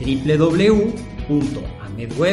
www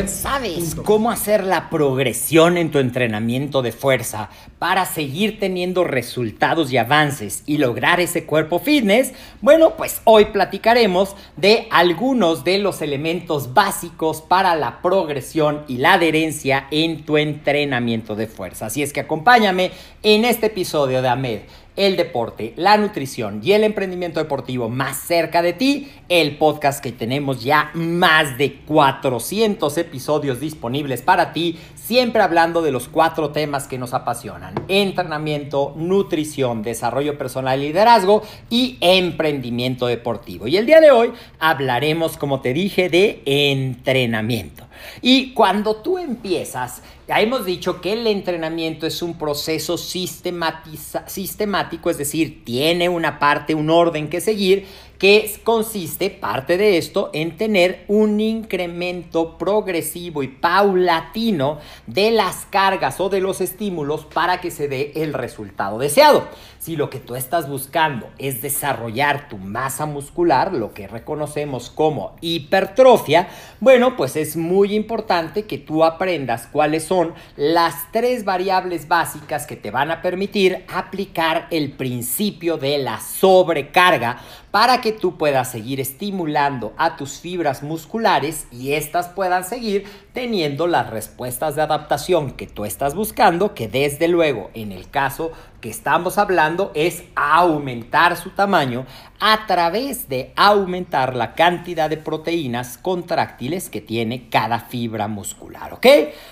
¿Sabes cómo hacer la progresión en tu entrenamiento de fuerza para seguir teniendo resultados y avances y lograr ese cuerpo fitness? Bueno, pues hoy platicaremos de algunos de los elementos básicos para la progresión y la adherencia en tu entrenamiento de fuerza. Así es que acompáñame en este episodio de AMED el deporte, la nutrición y el emprendimiento deportivo más cerca de ti, el podcast que tenemos ya más de 400 episodios disponibles para ti, siempre hablando de los cuatro temas que nos apasionan, entrenamiento, nutrición, desarrollo personal y liderazgo y emprendimiento deportivo. Y el día de hoy hablaremos, como te dije, de entrenamiento. Y cuando tú empiezas, ya hemos dicho que el entrenamiento es un proceso sistemático, es decir, tiene una parte, un orden que seguir que consiste, parte de esto, en tener un incremento progresivo y paulatino de las cargas o de los estímulos para que se dé el resultado deseado. Si lo que tú estás buscando es desarrollar tu masa muscular, lo que reconocemos como hipertrofia, bueno, pues es muy importante que tú aprendas cuáles son las tres variables básicas que te van a permitir aplicar el principio de la sobrecarga para que tú puedas seguir estimulando a tus fibras musculares y éstas puedan seguir teniendo las respuestas de adaptación que tú estás buscando, que desde luego en el caso que estamos hablando es aumentar su tamaño a través de aumentar la cantidad de proteínas contráctiles que tiene cada fibra muscular, ¿ok?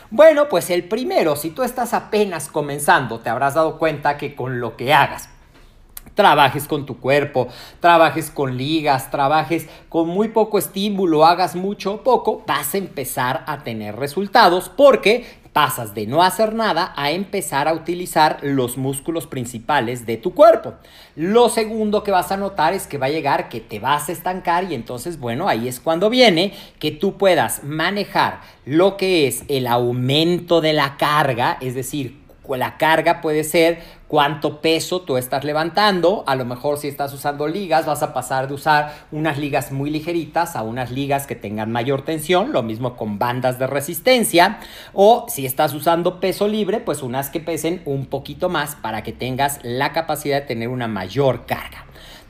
Bueno, pues el primero, si tú estás apenas comenzando, te habrás dado cuenta que con lo que hagas, trabajes con tu cuerpo, trabajes con ligas, trabajes con muy poco estímulo, hagas mucho o poco, vas a empezar a tener resultados porque pasas de no hacer nada a empezar a utilizar los músculos principales de tu cuerpo. Lo segundo que vas a notar es que va a llegar que te vas a estancar y entonces, bueno, ahí es cuando viene que tú puedas manejar lo que es el aumento de la carga, es decir, la carga puede ser cuánto peso tú estás levantando. A lo mejor si estás usando ligas, vas a pasar de usar unas ligas muy ligeritas a unas ligas que tengan mayor tensión. Lo mismo con bandas de resistencia. O si estás usando peso libre, pues unas que pesen un poquito más para que tengas la capacidad de tener una mayor carga.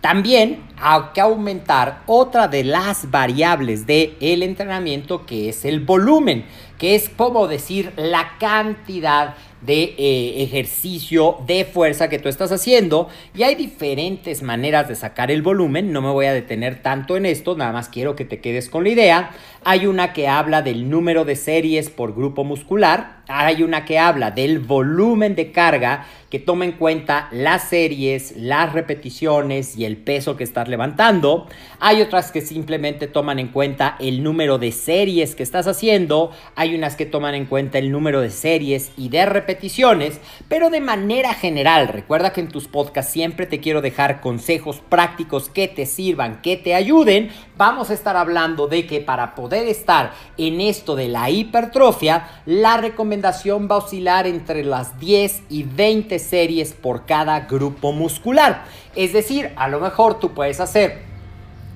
También hay que aumentar otra de las variables del el entrenamiento que es el volumen, que es como decir la cantidad de eh, ejercicio de fuerza que tú estás haciendo y hay diferentes maneras de sacar el volumen, no me voy a detener tanto en esto, nada más quiero que te quedes con la idea. Hay una que habla del número de series por grupo muscular, hay una que habla del volumen de carga que toma en cuenta las series, las repeticiones y el peso que estás levantando. Hay otras que simplemente toman en cuenta el número de series que estás haciendo. Hay unas que toman en cuenta el número de series y de repeticiones pero de manera general, recuerda que en tus podcasts siempre te quiero dejar consejos prácticos que te sirvan, que te ayuden. Vamos a estar hablando de que para poder estar en esto de la hipertrofia, la recomendación va a oscilar entre las 10 y 20 series por cada grupo muscular. Es decir, a lo mejor tú puedes hacer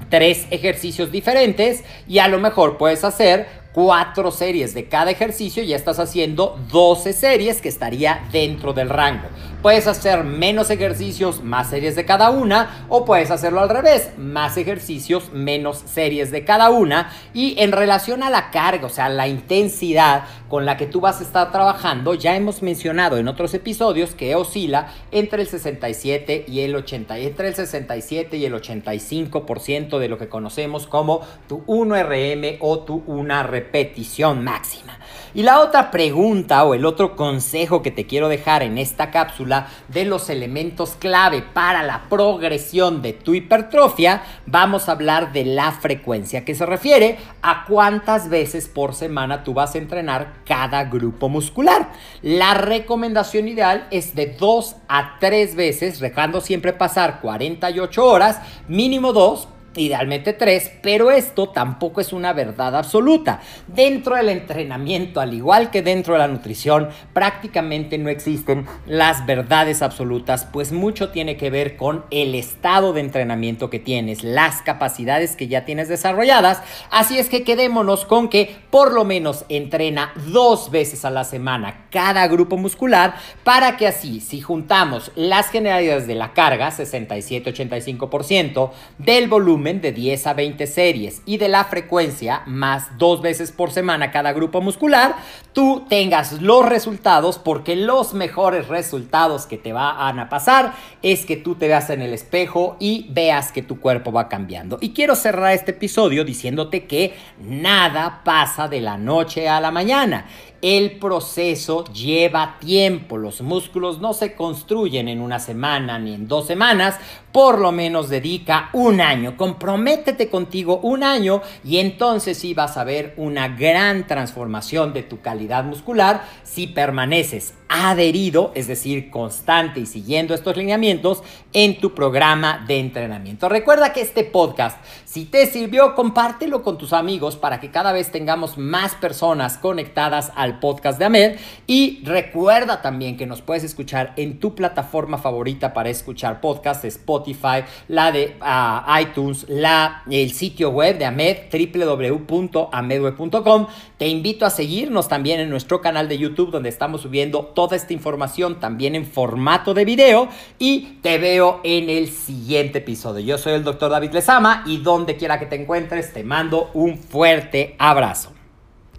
tres ejercicios diferentes y a lo mejor puedes hacer cuatro series de cada ejercicio, ya estás haciendo 12 series que estaría dentro del rango. Puedes hacer menos ejercicios, más series de cada una, o puedes hacerlo al revés, más ejercicios, menos series de cada una. Y en relación a la carga, o sea, la intensidad con la que tú vas a estar trabajando, ya hemos mencionado en otros episodios que oscila entre el 67 y el 80, entre el 67 y el 85% de lo que conocemos como tu 1RM o tu 1 repetición máxima. Y la otra pregunta o el otro consejo que te quiero dejar en esta cápsula de los elementos clave para la progresión de tu hipertrofia, vamos a hablar de la frecuencia, que se refiere a cuántas veces por semana tú vas a entrenar cada grupo muscular. La recomendación ideal es de 2 a 3 veces, dejando siempre pasar 48 horas, mínimo 2 idealmente tres, pero esto tampoco es una verdad absoluta. Dentro del entrenamiento, al igual que dentro de la nutrición, prácticamente no existen las verdades absolutas, pues mucho tiene que ver con el estado de entrenamiento que tienes, las capacidades que ya tienes desarrolladas. Así es que quedémonos con que por lo menos entrena dos veces a la semana cada grupo muscular para que así, si juntamos las generalidades de la carga, 67-85%, del volumen, de 10 a 20 series y de la frecuencia más dos veces por semana cada grupo muscular, tú tengas los resultados porque los mejores resultados que te van a pasar es que tú te veas en el espejo y veas que tu cuerpo va cambiando. Y quiero cerrar este episodio diciéndote que nada pasa de la noche a la mañana. El proceso lleva tiempo, los músculos no se construyen en una semana ni en dos semanas, por lo menos dedica un año, comprométete contigo un año y entonces sí vas a ver una gran transformación de tu calidad muscular si permaneces adherido, es decir, constante y siguiendo estos lineamientos en tu programa de entrenamiento. Recuerda que este podcast, si te sirvió, compártelo con tus amigos para que cada vez tengamos más personas conectadas al podcast de Ahmed y recuerda también que nos puedes escuchar en tu plataforma favorita para escuchar podcasts, Spotify, la de uh, iTunes, la, el sitio web de Ahmed, www.amedweb.com. Te invito a seguirnos también en nuestro canal de YouTube donde estamos subiendo toda esta información también en formato de video y te veo en el siguiente episodio. Yo soy el doctor David Lezama y donde quiera que te encuentres te mando un fuerte abrazo.